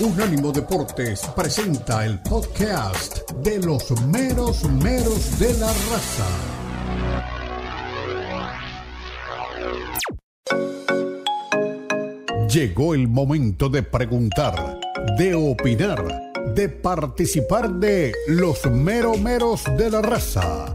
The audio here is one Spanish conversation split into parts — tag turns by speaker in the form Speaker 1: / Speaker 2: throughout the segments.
Speaker 1: Unánimo Deportes presenta el podcast de los meros meros de la raza. Llegó el momento de preguntar, de opinar, de participar de los meros meros de la raza.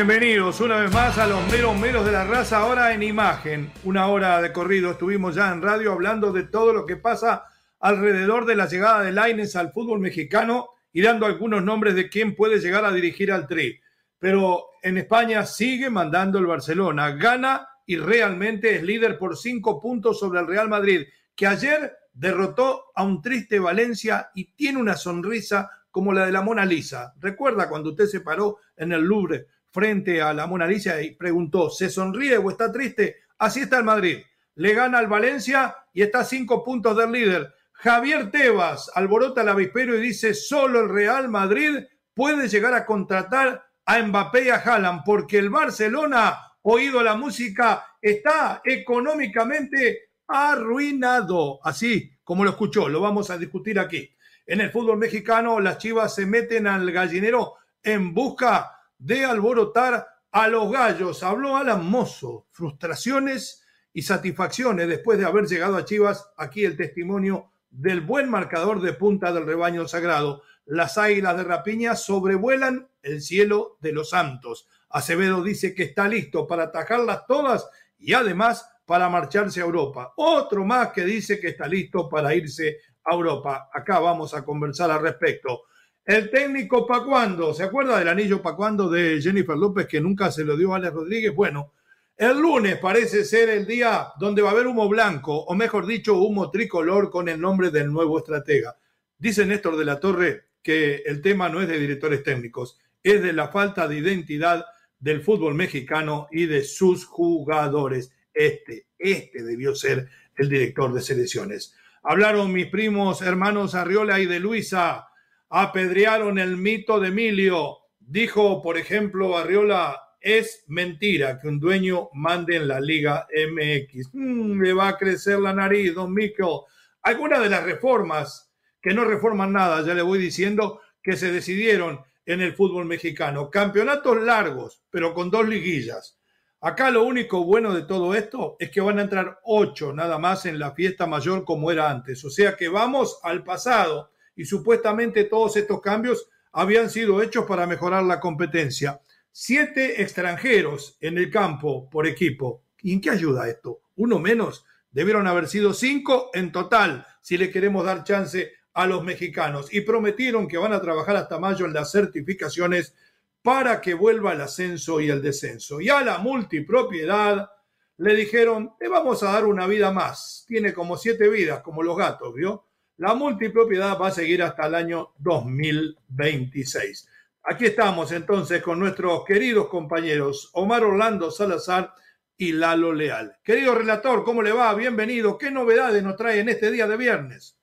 Speaker 2: Bienvenidos una vez más a los meros meros de la raza, ahora en imagen. Una hora de corrido, estuvimos ya en radio hablando de todo lo que pasa alrededor de la llegada de Laines al fútbol mexicano y dando algunos nombres de quién puede llegar a dirigir al Tri. Pero en España sigue mandando el Barcelona, gana y realmente es líder por cinco puntos sobre el Real Madrid, que ayer derrotó a un triste Valencia y tiene una sonrisa como la de la Mona Lisa. ¿Recuerda cuando usted se paró en el Louvre frente a la Mona Lisa y preguntó, ¿se sonríe o está triste? Así está el Madrid. Le gana al Valencia y está a cinco puntos del líder. Javier Tebas alborota el avispero y dice, solo el Real Madrid puede llegar a contratar a Mbappé y a Haaland porque el Barcelona, oído la música, está económicamente arruinado. Así como lo escuchó, lo vamos a discutir aquí. En el fútbol mexicano, las chivas se meten al gallinero en busca de alborotar a los gallos. Habló Alan Mozo, frustraciones y satisfacciones después de haber llegado a Chivas. Aquí el testimonio del buen marcador de punta del rebaño sagrado. Las águilas de Rapiña sobrevuelan el cielo de los santos. Acevedo dice que está listo para atajarlas todas y además para marcharse a Europa. Otro más que dice que está listo para irse a Europa. Acá vamos a conversar al respecto. El técnico Pacuando, ¿se acuerda del anillo Pacuando de Jennifer López que nunca se lo dio a Alex Rodríguez? Bueno, el lunes parece ser el día donde va a haber humo blanco, o mejor dicho, humo tricolor con el nombre del nuevo estratega. Dice Néstor de la Torre que el tema no es de directores técnicos, es de la falta de identidad del fútbol mexicano y de sus jugadores. Este, este debió ser el director de selecciones. Hablaron mis primos hermanos Arriola y de Luisa apedrearon el mito de Emilio. Dijo, por ejemplo, Arriola, es mentira que un dueño mande en la Liga MX. Mm, le va a crecer la nariz, don Mico. Algunas de las reformas, que no reforman nada, ya le voy diciendo, que se decidieron en el fútbol mexicano. Campeonatos largos, pero con dos liguillas. Acá lo único bueno de todo esto es que van a entrar ocho nada más en la fiesta mayor como era antes. O sea que vamos al pasado y supuestamente todos estos cambios habían sido hechos para mejorar la competencia. Siete extranjeros en el campo por equipo. ¿Y en qué ayuda esto? Uno menos. Debieron haber sido cinco en total si le queremos dar chance a los mexicanos. Y prometieron que van a trabajar hasta mayo en las certificaciones para que vuelva el ascenso y el descenso. Y a la multipropiedad le dijeron, le vamos a dar una vida más. Tiene como siete vidas, como los gatos, ¿vio? La multipropiedad va a seguir hasta el año 2026. Aquí estamos entonces con nuestros queridos compañeros Omar Orlando Salazar y Lalo Leal. Querido relator, ¿cómo le va? Bienvenido. ¿Qué novedades nos trae en este día de viernes?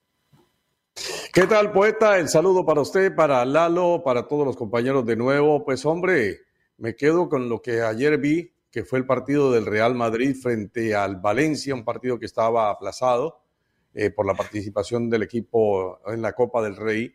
Speaker 3: ¿Qué tal, poeta? El saludo para usted, para Lalo, para todos los compañeros de nuevo. Pues hombre, me quedo con lo que ayer vi, que fue el partido del Real Madrid frente al Valencia, un partido que estaba aplazado eh, por la participación del equipo en la Copa del Rey.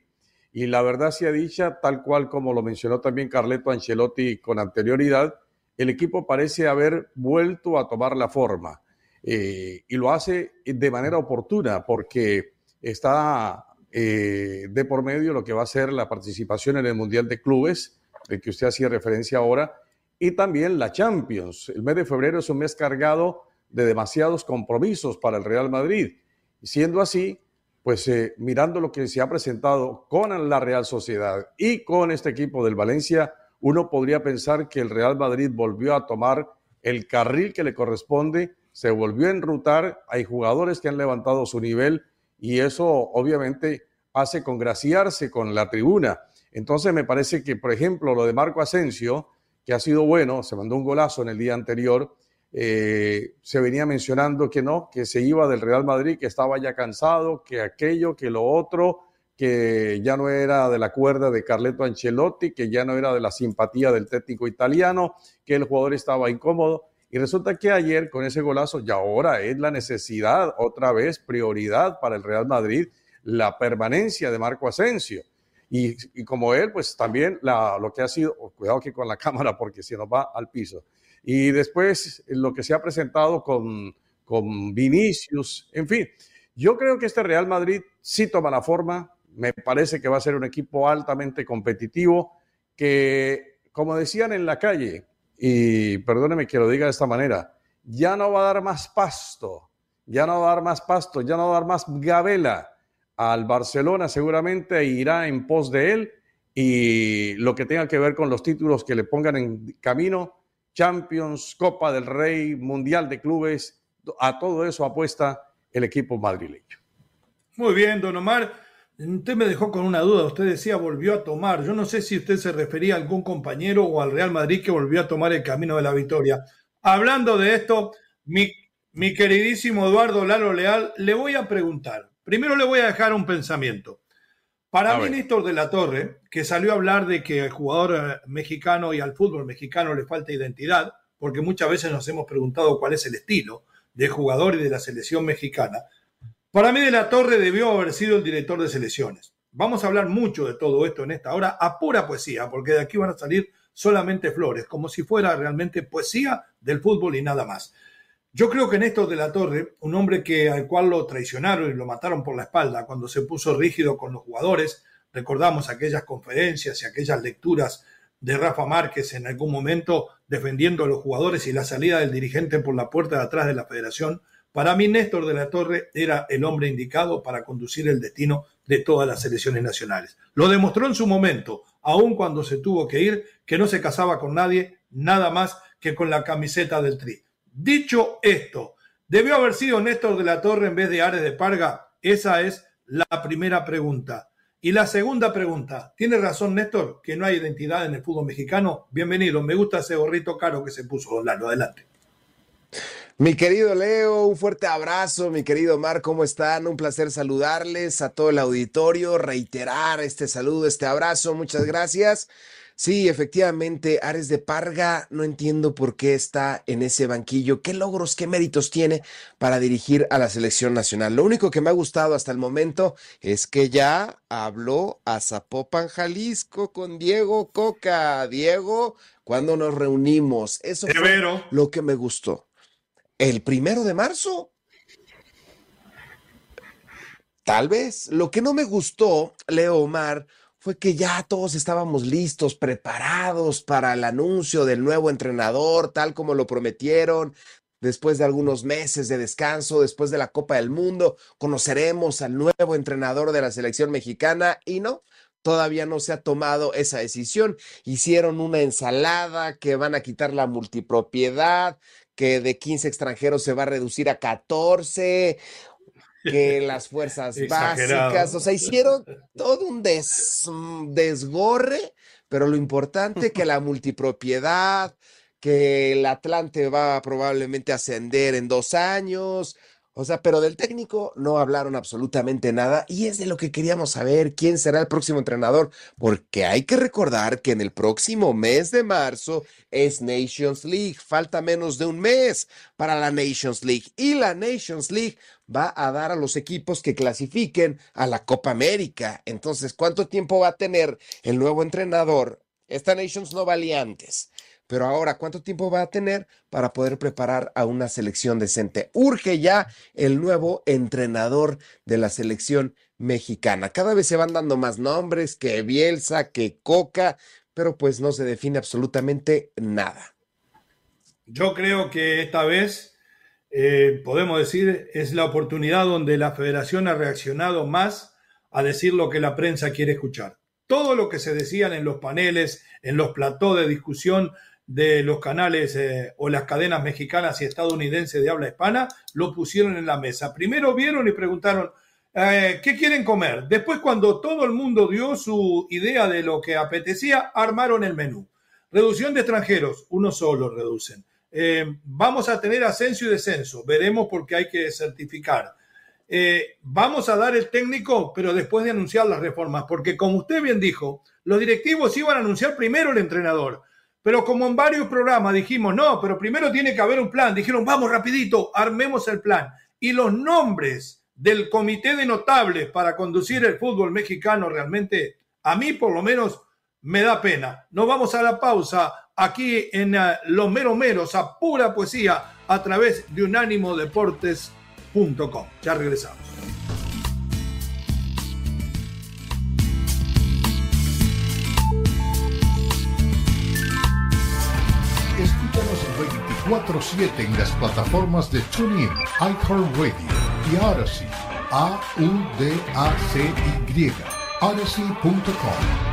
Speaker 3: Y la verdad sea dicha, tal cual como lo mencionó también Carleto Ancelotti con anterioridad, el equipo parece haber vuelto a tomar la forma. Eh, y lo hace de manera oportuna porque está eh, de por medio lo que va a ser la participación en el Mundial de Clubes, del que usted hacía referencia ahora, y también la Champions. El mes de febrero es un mes cargado de demasiados compromisos para el Real Madrid. Y siendo así, pues eh, mirando lo que se ha presentado con la Real Sociedad y con este equipo del Valencia, uno podría pensar que el Real Madrid volvió a tomar el carril que le corresponde se volvió a enrutar, hay jugadores que han levantado su nivel y eso obviamente hace congraciarse con la tribuna. Entonces me parece que, por ejemplo, lo de Marco Asensio, que ha sido bueno, se mandó un golazo en el día anterior, eh, se venía mencionando que no, que se iba del Real Madrid, que estaba ya cansado, que aquello, que lo otro, que ya no era de la cuerda de Carleto Ancelotti, que ya no era de la simpatía del técnico italiano, que el jugador estaba incómodo. Y resulta que ayer con ese golazo, y ahora es la necesidad, otra vez prioridad para el Real Madrid, la permanencia de Marco Asensio. Y, como él, pues también lo que ha sido, oh, cuidado que con la cámara porque si nos va al piso. Y después lo que se ha presentado con, con Vinicius, en fin, yo creo que este Real Madrid sí toma la forma, me parece que va a ser un equipo altamente competitivo, que como decían en la calle, y perdóneme que lo diga de esta manera, ya no va a dar más pasto, ya no va a dar más pasto, ya no va a dar más gabela al Barcelona, seguramente irá en pos de él y lo que tenga que ver con los títulos que le pongan en camino, Champions, Copa del Rey, Mundial de Clubes, a todo eso apuesta el equipo madrileño.
Speaker 2: Muy bien, don Omar. Usted me dejó con una duda, usted decía volvió a tomar, yo no sé si usted se refería a algún compañero o al Real Madrid que volvió a tomar el camino de la victoria. Hablando de esto, mi, queridísimo Eduardo Lalo Leal, le voy a preguntar, primero le voy a dejar un pensamiento. Para mí, Néstor de la Torre, que salió a hablar de que al jugador eh, mexicano y al fútbol mexicano le falta identidad, porque muchas veces nos hemos preguntado cuál es el estilo de jugador y de la selección mexicana, para mí de la Torre debió haber sido el director de selecciones. Vamos a hablar mucho de todo esto en esta hora a pura poesía, porque de aquí van a salir solamente flores, como si fuera realmente poesía del fútbol y nada más. Yo creo que Néstor de la Torre, un hombre que al cual lo traicionaron y lo mataron por la espalda cuando se puso rígido con los jugadores, recordamos aquellas conferencias y aquellas lecturas de Rafa Márquez en algún momento defendiendo a los jugadores y la salida del dirigente por la puerta de atrás de la federación, para mí, Néstor de la Torre era el hombre indicado para conducir el destino de todas las selecciones nacionales. Lo demostró en su momento, aun cuando se tuvo que ir, que no se casaba con nadie, nada más que con la camiseta del Tri. Dicho esto, ¿debió haber sido Néstor de la Torre en vez de Ares de Parga? Esa es la primera pregunta. Y la segunda pregunta, ¿tiene razón Néstor que no hay identidad en el fútbol mexicano? Bienvenido, me gusta ese gorrito caro que se puso, Lalo, adelante.
Speaker 4: Mi querido Leo, un fuerte abrazo, mi querido Mar, ¿cómo están? Un placer saludarles a todo el auditorio, reiterar este saludo, este abrazo, muchas gracias. Sí, efectivamente, Ares de Parga, no entiendo por qué está en ese banquillo, qué logros, qué méritos tiene para dirigir a la selección nacional. Lo único que me ha gustado hasta el momento es que ya habló a Zapopan, Jalisco con Diego Coca. Diego, cuando nos reunimos, eso fue lo que me gustó el primero de marzo. Tal vez. Lo que no me gustó, Leo Omar, fue que ya todos estábamos listos, preparados para el anuncio del nuevo entrenador, tal como lo prometieron. Después de algunos meses de descanso, después de la Copa del Mundo, conoceremos al nuevo entrenador de la selección mexicana y no, todavía no se ha tomado esa decisión. Hicieron una ensalada que van a quitar la multipropiedad, que de 15 extranjeros se va a reducir a 14, que las fuerzas básicas, o sea, hicieron todo un desgorre, pero lo importante que la multipropiedad, que el Atlante va a probablemente ascender en dos años, O sea, pero del técnico no hablaron absolutamente nada y es de lo que queríamos saber quién será el próximo entrenador, porque hay que recordar que en el próximo mes de marzo es Nations League, falta menos de un mes para la Nations League y la Nations League va a dar a los equipos que clasifiquen a la Copa América. Entonces, ¿cuánto tiempo va a tener el nuevo entrenador? Esta Nations no valía antes. Pero ahora, ¿cuánto tiempo va a tener para poder preparar a una selección decente? Urge ya el nuevo entrenador de la selección mexicana. Cada vez se van dando más nombres, que Bielsa, que Coca, pero pues no se define absolutamente nada.
Speaker 2: Yo creo que esta vez, eh, podemos decir, es la oportunidad donde la federación ha reaccionado más a decir lo que la prensa quiere escuchar. Todo lo que se decían en los paneles, en los platós de discusión, de los canales eh, o las cadenas mexicanas y estadounidenses de habla hispana lo pusieron en la mesa. Primero vieron y preguntaron, eh, ¿qué quieren comer? Después, cuando todo el mundo dio su idea de lo que apetecía, armaron el menú. Reducción de extranjeros, uno solo reducen. Eh, vamos a tener ascenso y descenso, veremos porque hay que certificar. vamos a dar el técnico, pero después de anunciar las reformas, porque como usted bien dijo, los directivos iban a anunciar primero el entrenador pero como en varios programas dijimos, no, pero primero tiene que haber un plan. Dijeron, vamos rapidito, armemos el plan. Y los nombres del comité de notables para conducir el fútbol mexicano realmente, a mí por lo menos, me da pena. Nos vamos a la pausa aquí en uh, Los Meros Meros, a pura poesía, a través de unánimodeportes.com. Ya regresamos.
Speaker 1: 24-7 en las plataformas de TuneIn, iHeartRadio y Odyssey. A-U-D-A-C-Y. Odyssey.com.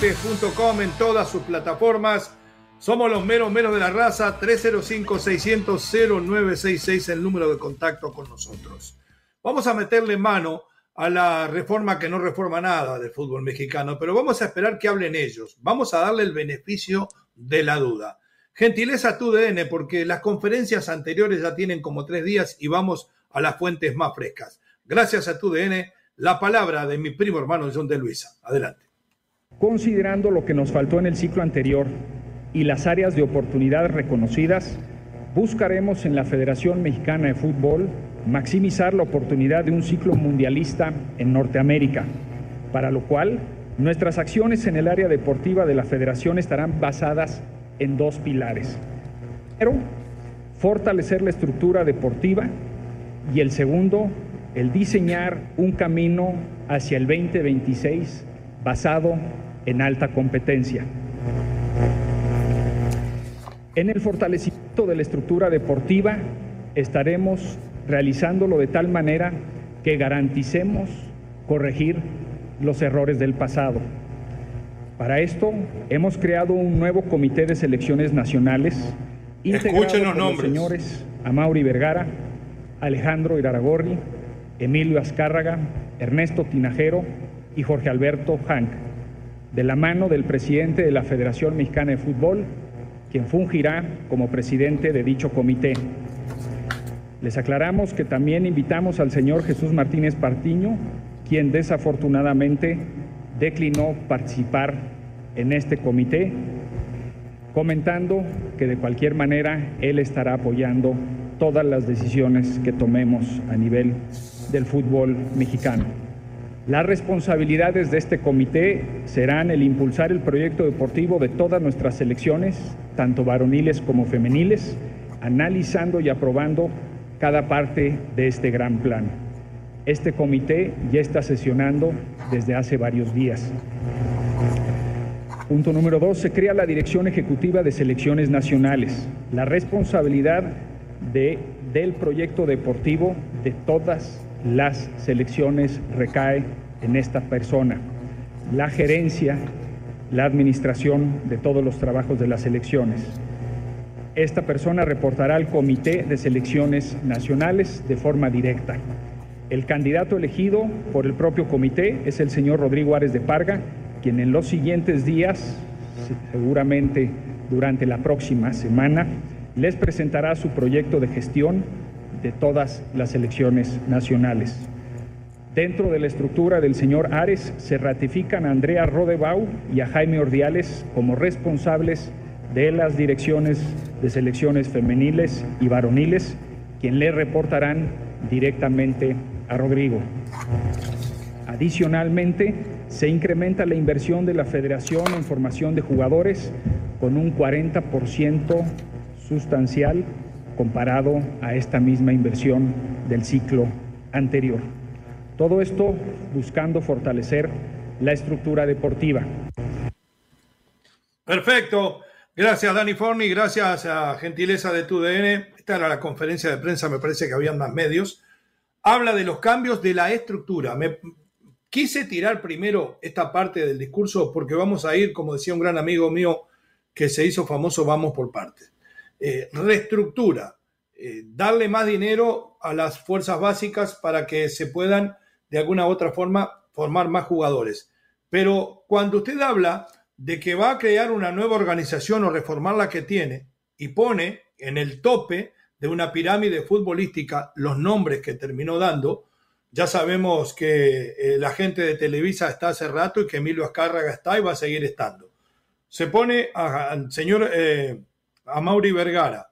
Speaker 2: en todas sus plataformas. Somos los meros meros de la raza, 305-600-0966, el número de contacto con nosotros. Vamos a meterle mano a la reforma que no reforma nada del fútbol mexicano, pero vamos a esperar que hablen ellos. Vamos a darle el beneficio de la duda. Gentileza tu DN, porque las conferencias anteriores ya tienen como tres días y vamos a las fuentes más frescas. Gracias a tu DN, la palabra de mi primo hermano John de Luisa. Adelante.
Speaker 5: Considerando lo que nos faltó en el ciclo anterior y las áreas de oportunidad reconocidas, buscaremos en la Federación Mexicana de Fútbol maximizar la oportunidad de un ciclo mundialista en Norteamérica, para lo cual nuestras acciones en el área deportiva de la Federación estarán basadas en dos pilares. Primero, fortalecer la estructura deportiva y el segundo, el diseñar un camino hacia el 2026 basado en alta competencia. En el fortalecimiento de la estructura deportiva estaremos realizándolo de tal manera que garanticemos corregir los errores del pasado. Para esto hemos creado un nuevo comité de selecciones nacionales
Speaker 2: Escuchen los nombres.
Speaker 5: señores Amauri Vergara, Alejandro Iraragorri, Emilio Azcárraga, Ernesto Tinajero y Jorge Alberto Hank de la mano del presidente de la Federación Mexicana de Fútbol, quien fungirá como presidente de dicho comité. Les aclaramos que también invitamos al señor Jesús Martínez Partiño, quien desafortunadamente declinó participar en este comité, comentando que de cualquier manera él estará apoyando todas las decisiones que tomemos a nivel del fútbol mexicano. Las responsabilidades de este comité serán el impulsar el proyecto deportivo de todas nuestras selecciones, tanto varoniles como femeniles, analizando y aprobando cada parte de este gran plan. Este comité ya está sesionando desde hace varios días. Punto número dos, se crea la Dirección Ejecutiva de Selecciones Nacionales. La responsabilidad de, del proyecto deportivo de todas las selecciones recae en esta persona. La gerencia, la administración de todos los trabajos de las selecciones. Esta persona reportará al Comité de Selecciones Nacionales de forma directa. El candidato elegido por el propio comité es el señor Rodrigo Árez de Parga, quien en los siguientes días, seguramente durante la próxima semana, les presentará su proyecto de gestión de todas las elecciones nacionales. Dentro de la estructura del señor Ares se ratifican a Andrea Rodebau y a Jaime Ordiales como responsables de las direcciones de selecciones femeniles y varoniles, quien le reportarán directamente a Rodrigo. Adicionalmente, se incrementa la inversión de la Federación en formación de jugadores con un 40% sustancial comparado a esta misma inversión del ciclo anterior. Todo esto buscando fortalecer la estructura deportiva.
Speaker 2: Perfecto. Gracias, Dani Forni. Gracias a gentileza de tu DN. Esta era la conferencia de prensa, me parece que habían más medios. Habla de los cambios de la estructura. Me quise tirar primero esta parte del discurso porque vamos a ir, como decía un gran amigo mío que se hizo famoso, vamos por partes. Eh, reestructura, eh, darle más dinero a las fuerzas básicas para que se puedan de alguna u otra forma formar más jugadores. Pero cuando usted habla de que va a crear una nueva organización o reformar la que tiene y pone en el tope de una pirámide futbolística los nombres que terminó dando, ya sabemos que eh, la gente de Televisa está hace rato y que Emilio Azcárraga está y va a seguir estando. Se pone al señor a Mauri Vergara,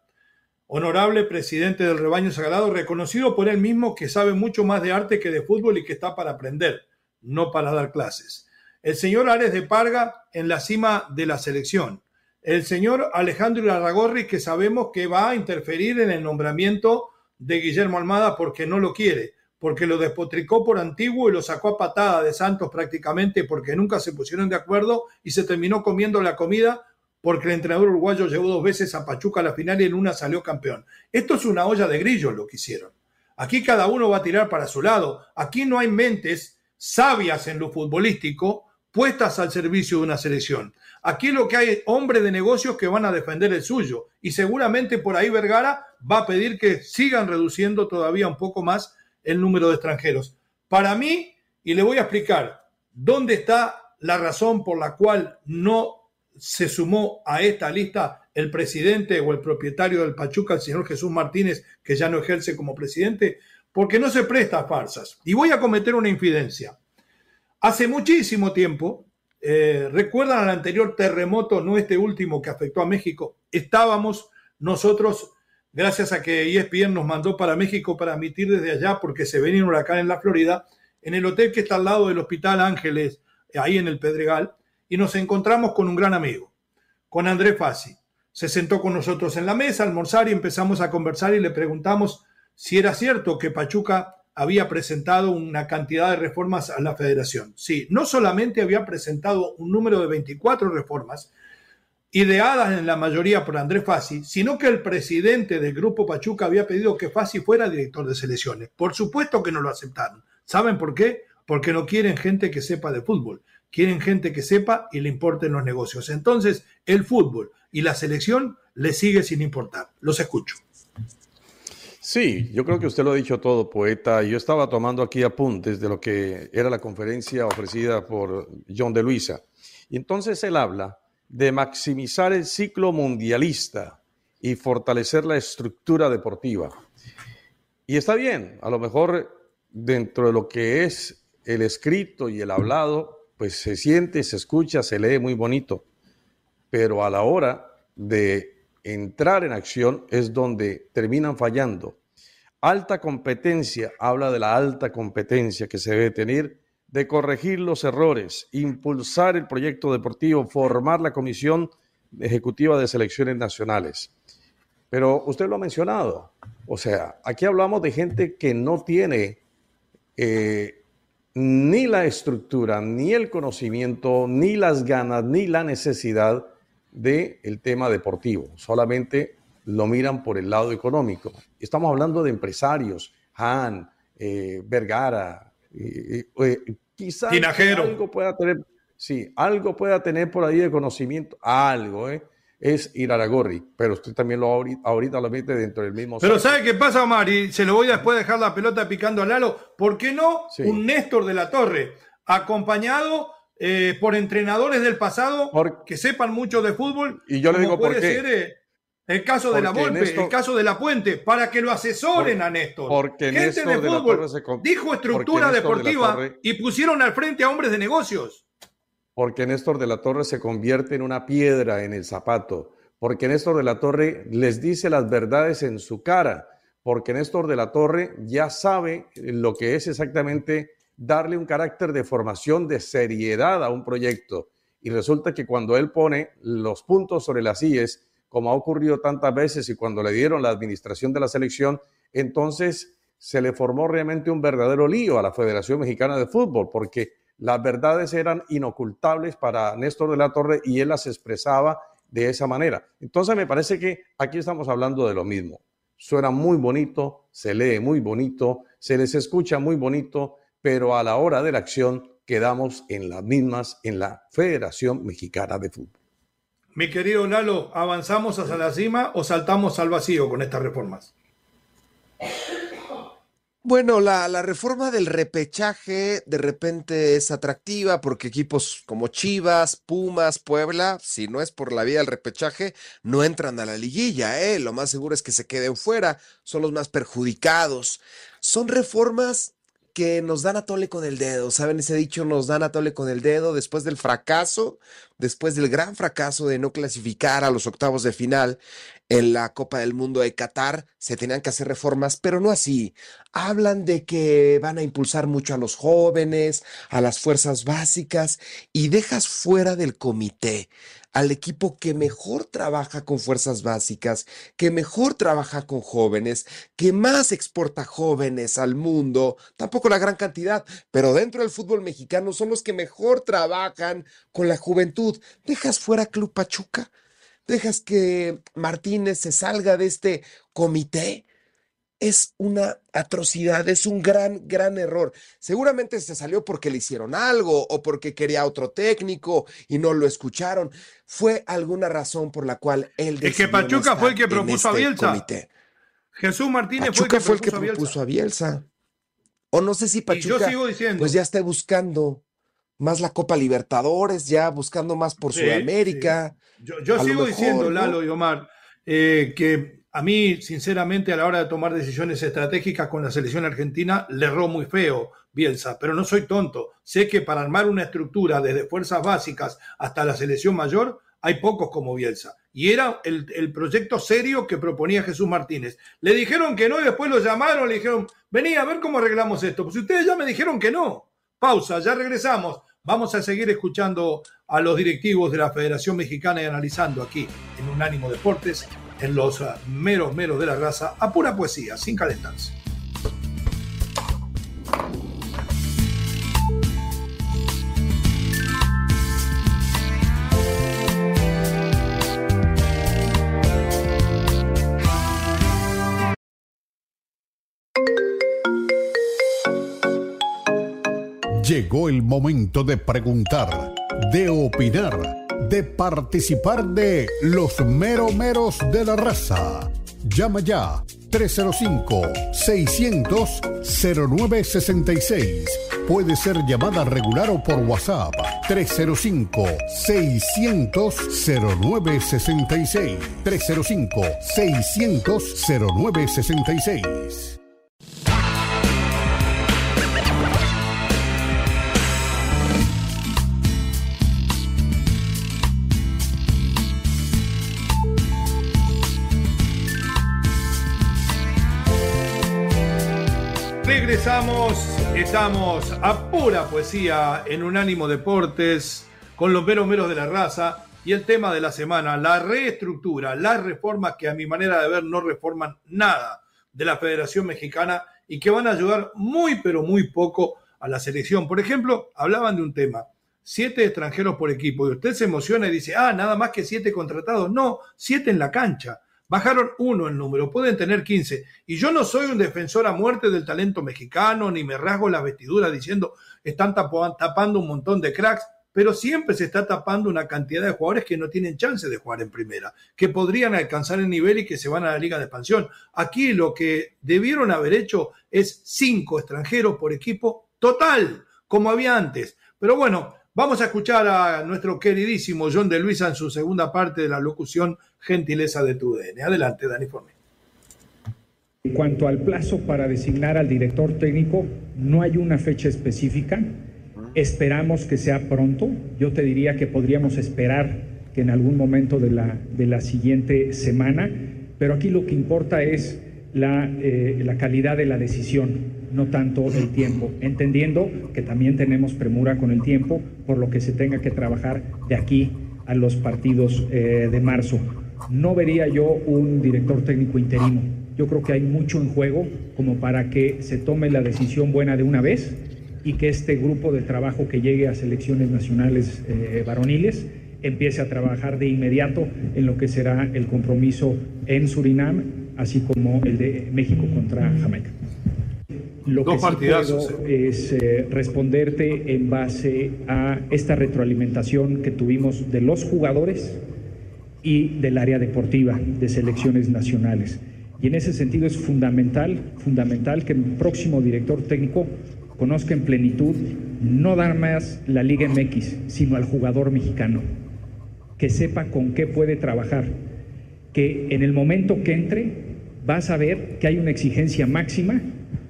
Speaker 2: honorable presidente del rebaño sagrado, reconocido por él mismo que sabe mucho más de arte que de fútbol y que está para aprender, no para dar clases. El señor Ares de Parga en la cima de la selección. El señor Alejandro Larragorri que sabemos que va a interferir en el nombramiento de Guillermo Almada porque no lo quiere, porque lo despotricó por antiguo y lo sacó a patada de Santos prácticamente porque nunca se pusieron de acuerdo y se terminó comiendo la comida porque el entrenador uruguayo llegó dos veces a Pachuca a la final y en una salió campeón. Esto es una olla de grillos lo que hicieron. Aquí cada uno va a tirar para su lado. Aquí no hay mentes sabias en lo futbolístico puestas al servicio de una selección. Aquí lo que hay es hombres de negocios que van a defender el suyo. Y seguramente por ahí Vergara va a pedir que sigan reduciendo todavía un poco más el número de extranjeros. Para mí, y le voy a explicar dónde está la razón por la cual no se sumó a esta lista el presidente o el propietario del Pachuca, el señor Jesús Martínez, que ya no ejerce como presidente, porque no se presta a farsas. Y voy a cometer una infidencia. Hace muchísimo tiempo, eh, recuerdan al anterior terremoto, no este último que afectó a México, estábamos nosotros, gracias a que ESPN nos mandó para México para emitir desde allá, porque se venía un huracán en la Florida, en el hotel que está al lado del Hospital Ángeles, ahí en el Pedregal, y nos encontramos con un gran amigo, con André Fassi. Se sentó con nosotros en la mesa almorzar y empezamos a conversar y le preguntamos si era cierto que Pachuca había presentado una cantidad de reformas a la federación. Sí, no solamente había presentado un número de 24 reformas, ideadas en la mayoría por Andrés Fassi, sino que el presidente del Grupo Pachuca había pedido que Fassi fuera director de selecciones. Por supuesto que no lo aceptaron. ¿Saben por qué? Porque no quieren gente que sepa de fútbol quieren gente que sepa y le importen los negocios. Entonces, el fútbol y la selección le sigue sin importar. Los escucho.
Speaker 3: Sí, yo creo que usted lo ha dicho todo, poeta. Yo estaba tomando aquí apuntes de lo que era la conferencia ofrecida por John de Luisa. Y entonces él habla de maximizar el ciclo mundialista y fortalecer la estructura deportiva. Y está bien, a lo mejor dentro de lo que es el escrito y el hablado, pues se siente, se escucha, se lee muy bonito, pero a la hora de entrar en acción es donde terminan fallando. Alta competencia habla de la alta competencia que se debe tener de corregir los errores, impulsar el proyecto deportivo, formar la comisión ejecutiva de selecciones nacionales. Pero usted lo ha mencionado, o sea, aquí hablamos de gente que no tiene eh, ni la estructura, ni el conocimiento, ni las ganas, ni la necesidad del el tema deportivo. Solamente lo miran por el lado económico. Estamos hablando de empresarios, Han, eh, Vergara, eh, quizás algo pueda tener, sí, algo pueda tener por ahí de conocimiento, algo, ¿eh? Es Iraragorri, pero usted también lo ahorita, lo mete dentro del mismo.
Speaker 2: Pero ¿sabe qué pasa, Omar? Y se lo voy a después dejar la pelota picando a Lalo. ¿Por qué no un Néstor de la Torre, acompañado eh, por entrenadores del pasado que sepan mucho de fútbol?
Speaker 3: Y yo le digo por qué. Ser,
Speaker 2: eh, el caso de la Volpe, el caso de la Puente, para que lo asesoren a Néstor.
Speaker 3: Porque Gente de fútbol
Speaker 2: dijo estructura deportiva y pusieron al frente a hombres de negocios
Speaker 3: porque Néstor de la Torre se convierte en una piedra en el zapato, porque Néstor de la Torre les dice las verdades en su cara, porque Néstor de la Torre ya sabe lo que es exactamente darle un carácter de formación, de seriedad a un proyecto. Y resulta que cuando él pone los puntos sobre las IES, como ha ocurrido tantas veces y cuando le dieron la administración de la selección, entonces se le formó realmente un verdadero lío a la Federación Mexicana de Fútbol, porque las verdades eran inocultables para Néstor de la Torre y él las expresaba de esa manera. Entonces me parece que aquí estamos hablando de lo mismo. Suena muy bonito, se lee muy bonito, se les escucha muy bonito, pero a la hora de la acción quedamos en las mismas en la Federación Mexicana de Fútbol.
Speaker 2: Mi querido Lalo, ¿avanzamos hacia la cima o saltamos al vacío con estas reformas?
Speaker 4: Bueno, la, la, reforma del repechaje de repente es atractiva porque equipos como Chivas, Pumas, Puebla, si no es por la vía del repechaje, no entran a la liguilla, ¿eh? Lo más seguro es que se queden fuera, son los más perjudicados. Son reformas que nos dan a tole con el dedo, ¿saben ese dicho? Nos dan a tole con el dedo después del fracaso, después del gran fracaso de no clasificar a los octavos de final en la Copa del Mundo de Qatar, se tenían que hacer reformas, pero no así. Hablan de que van a impulsar mucho a los jóvenes, a las fuerzas básicas y dejas fuera del comité al equipo que mejor trabaja con fuerzas básicas, que mejor trabaja con jóvenes, que más exporta jóvenes al mundo, tampoco la gran cantidad, pero dentro del fútbol mexicano son los que mejor trabajan con la juventud. Dejas fuera Club Pachuca, dejas que Martínez se salga de este comité es una atrocidad, es un gran, gran error. Seguramente se salió porque le hicieron algo o porque quería otro técnico y no lo escucharon. Fue alguna razón por la cual él
Speaker 2: Es que Pachuca fue el que propuso a este Bielsa. Jesús Martínez fue el que, propuso,
Speaker 4: a Bielsa. O no sé si Pachuca pues ya está buscando más la Copa Libertadores, ya buscando más por Sudamérica.
Speaker 2: Yo, sigo diciendo, Lalo y Omar, eh, que a mí, sinceramente, a la hora de tomar decisiones estratégicas con la selección argentina, le erró muy feo Bielsa, pero no soy tonto. Sé que para armar una estructura desde fuerzas básicas hasta la selección mayor, hay pocos como Bielsa. Y era el, proyecto serio que proponía Jesús Martínez. Le dijeron que no y después lo llamaron, le dijeron, vení a ver cómo arreglamos esto. Pues ustedes ya me dijeron que no. Pausa, ya regresamos. Vamos a seguir escuchando a los directivos de la Federación Mexicana y analizando aquí en Unánimo Deportes en los ah, meros meros de la raza a pura poesía, sin calentarse.
Speaker 1: Llegó el momento de preguntar, de opinar de participar de los meromeros de la raza. Llama ya 305-600-0966. Puede ser llamada regular o por WhatsApp 305-600-0966. 305-600-0966.
Speaker 2: Estamos a pura poesía en Unánimo Deportes con los meros meros de la raza y el tema de la semana, la reestructura, las reformas que a mi manera de ver no reforman nada de la Federación Mexicana y que van a ayudar muy pero muy poco a la selección. Por ejemplo, hablaban de un tema, siete extranjeros por equipo y usted se emociona y dice, ah, nada más que siete contratados. No, siete en la cancha. Bajaron uno el número, pueden tener 15. Y yo no soy un defensor a muerte del talento mexicano, ni me rasgo la vestidura diciendo están tapando un montón de cracks, pero siempre se está tapando una cantidad de jugadores que no tienen chance de jugar en primera, que podrían alcanzar el nivel y que se van a la liga de expansión. Aquí lo que debieron haber hecho es cinco extranjeros por equipo total, como había antes. Pero bueno, Vamos a escuchar a nuestro queridísimo John de Luisa en su segunda parte de la locución Gentileza de tu DN. Adelante, Dani Forni.
Speaker 5: En cuanto al plazo para designar al director técnico, no hay una fecha específica. Esperamos que sea pronto. Yo te diría que podríamos esperar que en algún momento de la, de la siguiente semana, pero aquí lo que importa es la, eh, la calidad de la decisión no tanto el tiempo, entendiendo que también tenemos premura con el tiempo, por lo que se tenga que trabajar de aquí a los partidos eh, de marzo. No vería yo un director técnico interino. Yo creo que hay mucho en juego como para que se tome la decisión buena de una vez y que este grupo de trabajo que llegue a selecciones nacionales eh, varoniles empiece a trabajar de inmediato en lo que será el compromiso en Surinam, así como el de México contra Jamaica. Lo que sí puedo es eh, responderte en base a esta retroalimentación que tuvimos de los jugadores y del área deportiva de selecciones nacionales. Y en ese sentido es fundamental, fundamental que el próximo director técnico conozca en plenitud no dar más la Liga MX, sino al jugador mexicano, que sepa con qué puede trabajar, que en el momento que entre va a saber que hay una exigencia máxima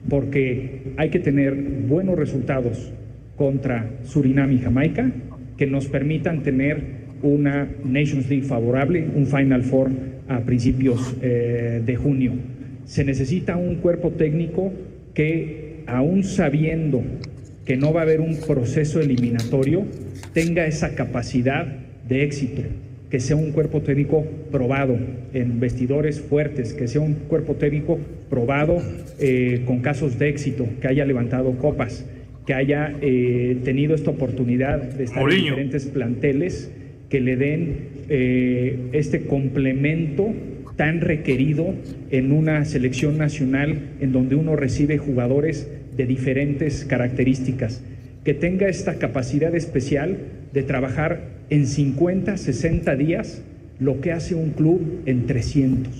Speaker 5: porque hay que tener buenos resultados contra Surinam y Jamaica que nos permitan tener una Nations League favorable, un Final Four a principios eh, de junio. Se necesita un cuerpo técnico que, aún sabiendo que no va a haber un proceso eliminatorio, tenga esa capacidad de éxito que sea un cuerpo técnico probado en vestidores fuertes, que sea un cuerpo técnico probado eh, con casos de éxito, que haya levantado copas, que haya eh, tenido esta oportunidad de estar en diferentes planteles que le den eh, este complemento tan requerido en una selección nacional en donde uno recibe jugadores de diferentes características, que tenga esta capacidad especial de trabajar en 50, 60 días lo que hace un club en 300,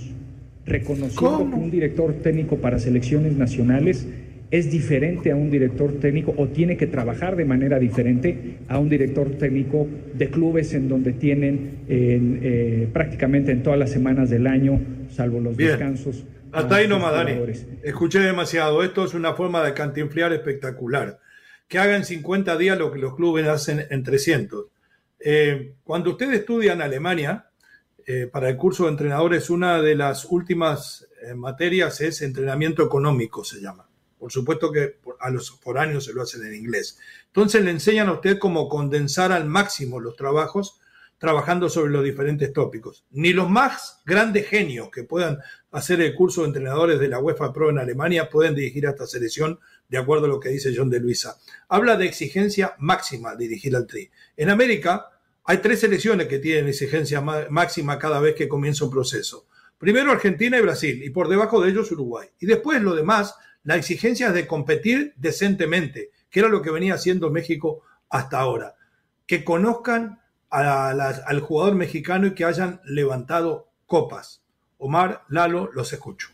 Speaker 5: reconociendo que un director técnico para selecciones nacionales es diferente a un director técnico o tiene que trabajar de manera diferente a un director técnico de clubes en donde tienen eh, prácticamente en todas las semanas del año, salvo los descansos.
Speaker 2: Hasta ahí nomás, Dani. Escuché demasiado. Esto es una forma de cantinflear espectacular. Que hagan 50 días lo que los clubes hacen en 300. Eh, cuando usted estudia en Alemania, eh, para el curso de entrenadores, una de las últimas eh, materias es entrenamiento económico, se llama. Por supuesto que a los foráneos se lo hacen en inglés. Entonces le enseñan a usted cómo condensar al máximo los trabajos trabajando sobre los diferentes tópicos. Ni los más grandes genios que puedan hacer el curso de entrenadores de la UEFA Pro en Alemania pueden dirigir a esta selección de acuerdo a lo que dice John de Luisa. Habla de exigencia máxima dirigir al Tri. En América hay tres selecciones que tienen exigencia máxima cada vez que comienza un proceso. Primero Argentina y Brasil, y por debajo de ellos Uruguay. Y después lo demás, la exigencia es de competir decentemente, que era lo que venía haciendo México hasta ahora. Que conozcan al jugador mexicano y que hayan levantado copas. Omar, Lalo, los escucho.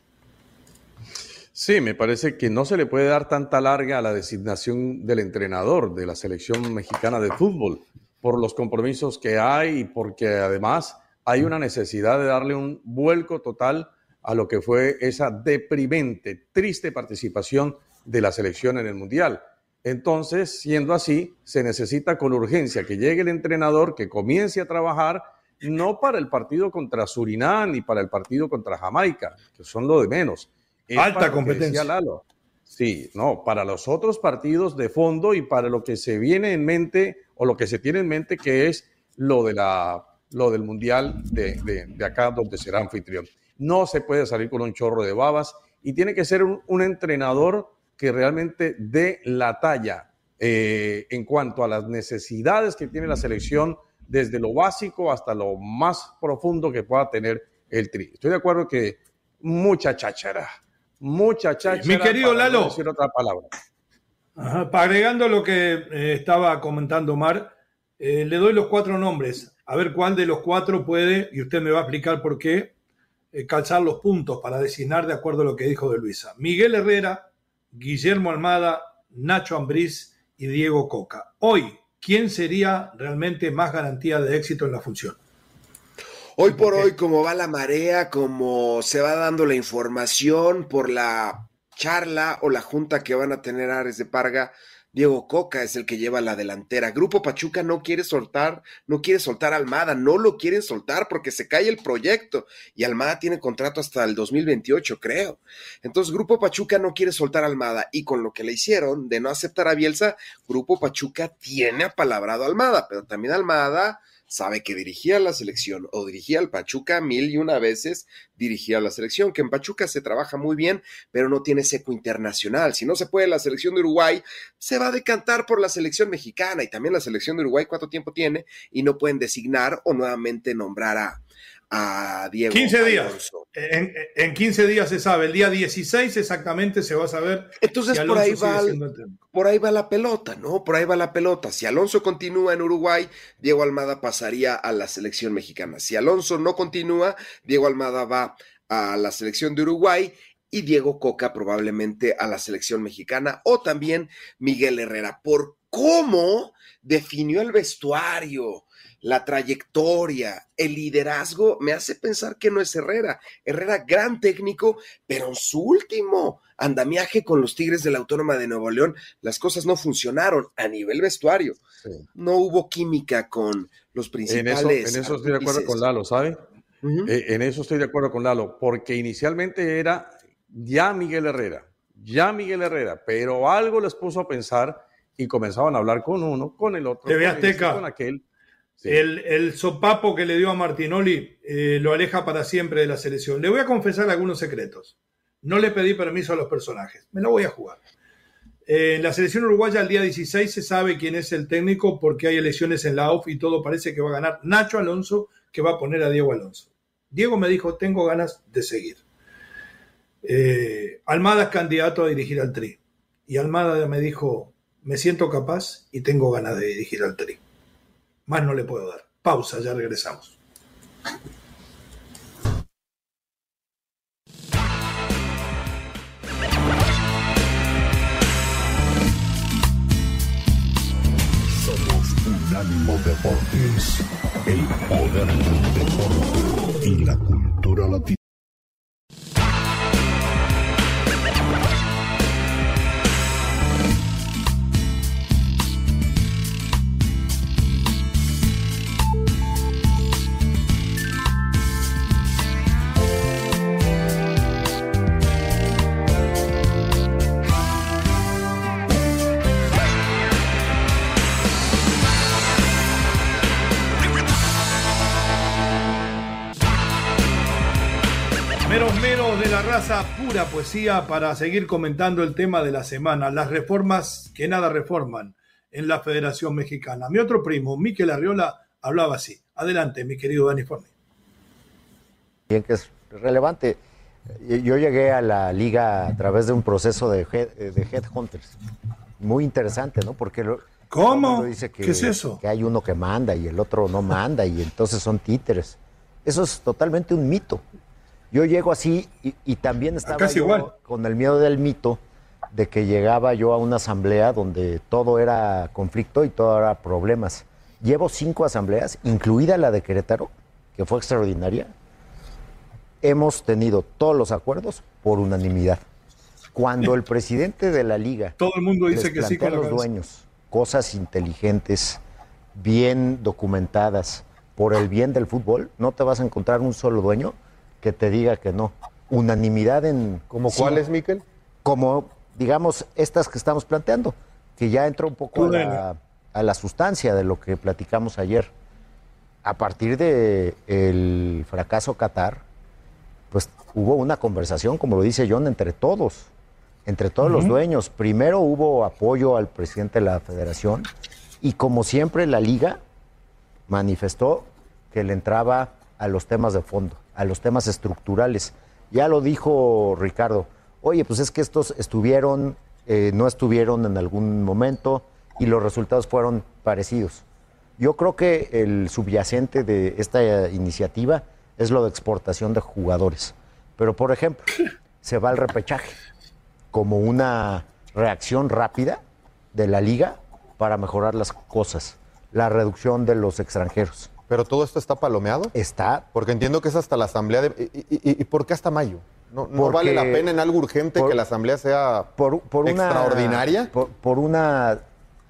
Speaker 3: Sí, me parece que no se le puede dar tanta larga a la designación del entrenador de la selección mexicana de fútbol por los compromisos que hay y porque además hay una necesidad de darle un vuelco total a lo que fue esa deprimente, triste participación de la selección en el Mundial. Entonces, siendo así, se necesita con urgencia que llegue el entrenador, que comience a trabajar, no para el partido contra Surinam ni para el partido contra Jamaica, que son lo de menos.
Speaker 2: Alta competencia. Lalo,
Speaker 3: Sí, no, para los otros partidos de fondo y para lo que se viene en mente o lo que se tiene en mente que es lo, de la, lo del Mundial de, de, acá donde será anfitrión. No se puede salir con un chorro de babas y tiene que ser un, entrenador que realmente dé la talla eh, en cuanto a las necesidades que tiene la selección desde lo básico hasta lo más profundo que pueda tener el tri. Estoy de acuerdo que mucha cháchara, mucha cháchara.
Speaker 2: Mi querido Lalo.
Speaker 3: decir otra palabra.
Speaker 2: agregando lo que eh, estaba comentando Mar, eh, le doy los cuatro nombres, a ver cuál de los cuatro puede, y usted me va a explicar por qué, eh, calzar los puntos para designar de acuerdo a lo que dijo de Luisa. Miguel Herrera, Guillermo Almada, Nacho Ambriz y Diego Coca. Hoy, ¿quién sería realmente más garantía de éxito en la función?
Speaker 4: Hoy por hoy, como va la marea, como se va dando la información por la charla o la junta que van a tener Ares de Parga, Diego Coca es el que lleva la delantera. Grupo Pachuca no quiere soltar, no quiere soltar a Almada, no lo quieren soltar porque se cae el proyecto y Almada tiene contrato hasta el 2028, creo. Entonces, Grupo Pachuca no quiere soltar a Almada y con lo que le hicieron de no aceptar a Bielsa, Grupo Pachuca tiene apalabrado a Almada, pero también Almada sabe que dirigía la selección o dirigía al Pachuca mil y una veces dirigía la selección, que en Pachuca se trabaja muy bien, pero no tiene seco internacional. Si no se puede la selección de Uruguay, se va a decantar por la selección mexicana y también la selección de Uruguay cuánto tiempo tiene y no pueden designar o nuevamente nombrar a, a Diego.
Speaker 2: 15 días. En, en, 15 días se sabe. El día 16 exactamente se va a saber.
Speaker 4: Entonces por ahí va por ahí va la pelota, ¿no? Por ahí va la pelota. Si Alonso continúa en Uruguay, Diego Almada pasaría a la selección mexicana. Si Alonso no continúa, Diego Almada va a la selección de Uruguay y Diego Coca probablemente a la selección mexicana o también Miguel Herrera. Por cómo definió el vestuario, la trayectoria, el liderazgo, me hace pensar que no es Herrera. Herrera, gran técnico, pero en su último andamiaje con los Tigres de la Autónoma de Nuevo León, las cosas no funcionaron a nivel vestuario. No hubo química con los principales.
Speaker 3: En eso, estoy de acuerdo con Lalo, ¿sabe? Eh, en eso estoy de acuerdo con Lalo, porque inicialmente era ya Miguel Herrera, ya Miguel Herrera, pero algo les puso a pensar y comenzaban a hablar con uno, con el otro,
Speaker 2: con, este, con aquel el, sopapo que le dio a Martinoli eh, lo aleja para siempre de la selección. Le voy a confesar algunos secretos. No le pedí permiso a los personajes. Me lo voy a jugar. Eh, en la selección uruguaya el día 16 se sabe quién es el técnico porque hay elecciones en la OFF y todo parece que va a ganar Nacho Alonso, que va a poner a Diego Alonso. Diego me dijo, tengo ganas de seguir. Eh, Almada es candidato a dirigir al Tri. Y Almada me dijo, me siento capaz y tengo ganas de dirigir al Tri. Más no le puedo dar. Pausa, ya regresamos.
Speaker 1: Somos Unánimo Deportes, el poder del deporte y la cultura latina.
Speaker 2: Pura poesía para seguir comentando el tema de la semana, las reformas que nada reforman en la Federación Mexicana. Mi otro primo, Miquel Arriola, hablaba así. Adelante, mi querido Dani Forni.
Speaker 6: Bien, que es relevante. Yo llegué a la liga a través de un proceso de, de headhunters. Muy interesante, ¿no? Porque
Speaker 2: ¿Cómo?
Speaker 6: Dice que,
Speaker 2: ¿Qué es eso?
Speaker 6: Que hay uno que manda y el otro no manda y entonces son títeres. Eso es totalmente un mito. Yo llego así y, también estaba con el miedo del mito de que llegaba yo a una asamblea donde todo era conflicto y todo era problemas. Llevo cinco asambleas, incluida la de Querétaro, que fue extraordinaria. Hemos tenido todos los acuerdos por unanimidad. Cuando el presidente de la liga
Speaker 2: todo el mundo dice que sí
Speaker 6: a los dueños cosas inteligentes, bien documentadas por el bien del fútbol, no te vas a encontrar un solo dueño que te diga que no. Unanimidad en...
Speaker 3: ¿Como cuál es, Miquel?
Speaker 6: Como digamos, estas que estamos planteando, que ya entró un poco a la, sustancia de lo que platicamos ayer. A partir del el fracaso Qatar, pues hubo una conversación, como lo dice John, entre todos, entre todos los dueños. Primero hubo apoyo al presidente de la federación y como siempre la liga manifestó que le entraba a los temas de fondo, a los temas estructurales. Ya lo dijo Ricardo, oye, pues es que estos estuvieron, eh, no estuvieron en algún momento y los resultados fueron parecidos. Yo creo que el subyacente de esta iniciativa es lo de exportación de jugadores. Pero, por ejemplo, se va al repechaje como una reacción rápida de la liga para mejorar las cosas, la reducción de los extranjeros.
Speaker 7: ¿Pero todo esto está palomeado?
Speaker 6: Está.
Speaker 7: Porque entiendo que es hasta la asamblea de... ¿Y, por qué hasta mayo? ¿No, vale la pena en algo urgente que la asamblea sea por, extraordinaria?
Speaker 6: por, una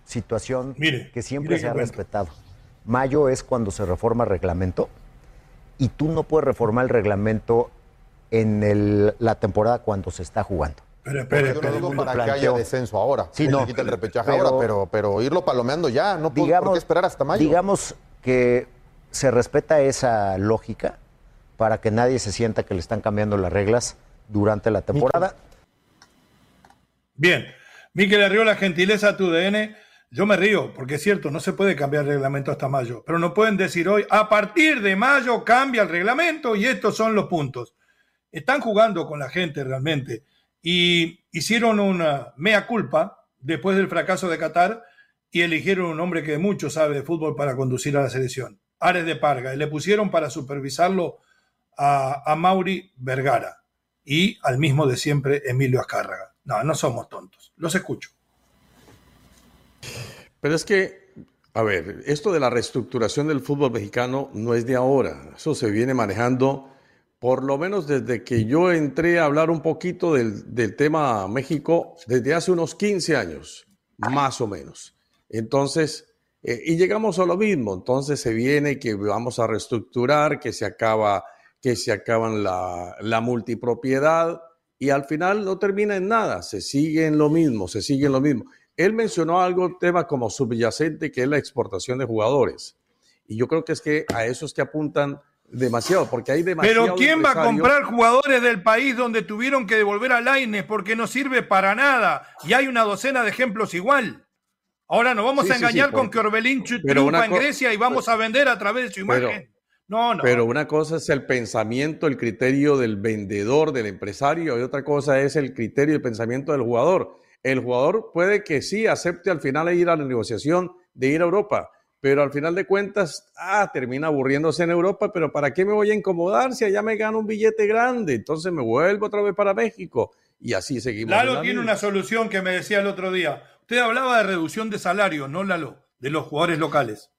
Speaker 6: situación que siempre se ha respetado. Mayo es cuando se reforma el reglamento y tú no puedes reformar el reglamento en la temporada cuando se está jugando.
Speaker 7: Pero, espera, yo no digo para que haya descenso ahora. Sí, no. Quita el repechaje ahora, pero, pero irlo palomeando ya, no digamos, por qué esperar hasta mayo.
Speaker 6: Digamos que se respeta esa lógica para que nadie se sienta que le están cambiando las reglas durante la temporada.
Speaker 2: Bien, Miquel la gentileza a tu DN. Yo me río, porque es cierto, no se puede cambiar el reglamento hasta mayo, pero no pueden decir hoy, a partir de mayo cambia el reglamento y estos son los puntos. Están jugando con la gente realmente y hicieron una mea culpa después del fracaso de Qatar y eligieron un hombre que mucho sabe de fútbol para conducir a la selección, Ares de Parga, y le pusieron para supervisarlo a, a Mauri Vergara y al mismo de siempre Emilio Azcárraga. No, no somos tontos, los escucho.
Speaker 3: Pero es que, a ver, esto de la reestructuración del fútbol mexicano no es de ahora, eso se viene manejando por lo menos desde que yo entré a hablar un poquito del, tema México, desde hace unos 15 años, más o menos. Entonces, eh, y llegamos a lo mismo, entonces se viene que vamos a reestructurar, que se acaba, que se acaban la, la multipropiedad y al final no termina en nada, se sigue en lo mismo, se sigue en lo mismo. Él mencionó algo, tema como subyacente, que es la exportación de jugadores. Y yo creo que es que a esos que apuntan demasiado, porque hay demasiado.
Speaker 2: Pero ¿quién va a comprar jugadores del país donde tuvieron que devolver a Laines porque no sirve para nada? Y hay una docena de ejemplos igual. Ahora nos vamos a engañar con que Orbelín triunfa en Grecia y vamos a vender a través de su imagen. no, no.
Speaker 3: Pero una cosa es el pensamiento, el criterio del vendedor, del empresario, y otra cosa es el criterio y el pensamiento del jugador. El jugador puede que sí acepte al final ir a la negociación de ir a Europa, pero al final de cuentas, ah, termina aburriéndose en Europa, pero ¿para qué me voy a incomodar si allá me gano un billete grande? Entonces me vuelvo otra vez para México y así seguimos.
Speaker 2: Lalo tiene una solución que me decía el otro día. Usted hablaba de reducción de salario, no Lalo, de los jugadores locales.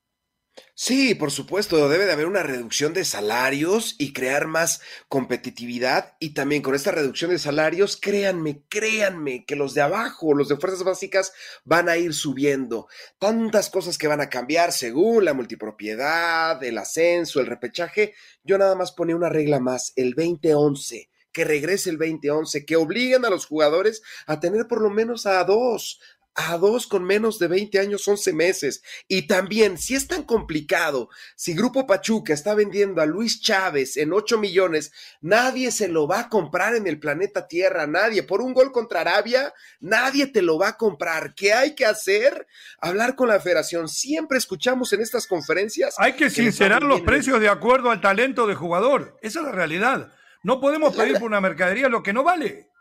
Speaker 4: Sí, por supuesto, debe de haber una reducción de salarios y crear más competitividad y también con esta reducción de salarios, créanme, créanme que los de abajo, los de fuerzas básicas van a ir subiendo. Tantas cosas que van a cambiar según la multipropiedad, el ascenso, el repechaje. Yo nada más ponía una regla más, el 2011 que regrese el 2011, que obliguen a los jugadores a tener por lo menos a dos, a dos con menos de 20 años, 11 meses. Y también, si es tan complicado, si Grupo Pachuca está vendiendo a Luis Chávez en 8 millones, nadie se lo va a comprar en el planeta Tierra, nadie. Por un gol contra Arabia, nadie te lo va a comprar. ¿Qué hay que hacer? Hablar con la federación. Siempre escuchamos en estas conferencias.
Speaker 2: Hay que, sincerar los precios de acuerdo al talento de jugador. Esa es la realidad. No podemos pedir por una mercadería lo que no vale.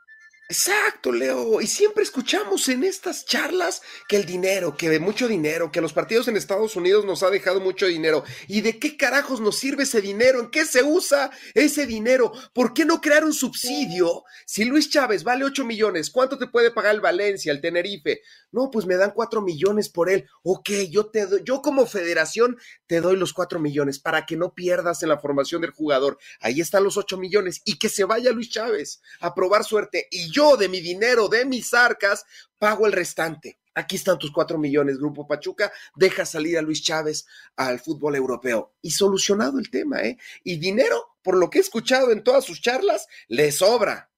Speaker 4: Exacto, Leo. Y siempre escuchamos en estas charlas que el dinero, que de mucho dinero, que los partidos en Estados Unidos nos ha dejado mucho dinero. ¿Y de qué carajos nos sirve ese dinero? ¿En qué se usa ese dinero? ¿Por qué no crear un subsidio? Si Luis Chávez vale 8 millones, ¿cuánto te puede pagar el Valencia, el Tenerife? No, pues me dan 4 millones por él. Ok, yo te doy, yo como federación te doy los 4 millones para que no pierdas en la formación del jugador. Ahí están los 8 millones y que se vaya Luis Chávez a probar suerte. Y yo de mi dinero, de mis arcas, pago el restante. Aquí están tus cuatro millones, Grupo Pachuca. Deja salir a Luis Chávez al fútbol europeo. Y solucionado el tema, ¿eh? Y dinero, por lo que he escuchado en todas sus charlas, le sobra.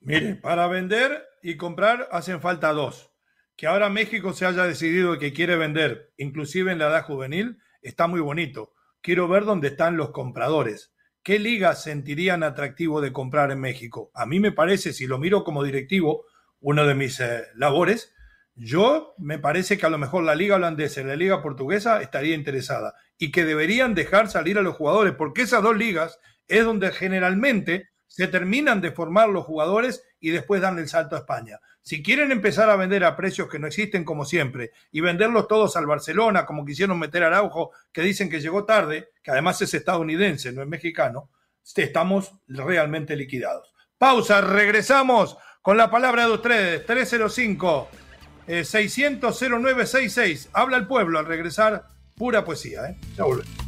Speaker 2: Mire, para vender y comprar hacen falta dos. Que ahora México se haya decidido que quiere vender, inclusive en la edad juvenil, está muy bonito. Quiero ver dónde están los compradores. ¿Qué ligas sentirían atractivo de comprar en México? A mí me parece, si lo miro como directivo, uno de mis eh, labores, yo me parece que a lo mejor la liga holandesa y la liga portuguesa estaría interesada y que deberían dejar salir a los jugadores, porque esas dos ligas es donde generalmente se terminan de formar los jugadores y después dan el salto a España. Si quieren empezar a vender a precios que no existen como siempre y venderlos todos al Barcelona, como quisieron meter a Araujo, que dicen que llegó tarde, que además es estadounidense, no es mexicano, estamos realmente liquidados. Pausa, regresamos con la palabra de ustedes, 305 600 0966. Habla el pueblo al regresar, pura poesía, ¿eh? Ya volvemos.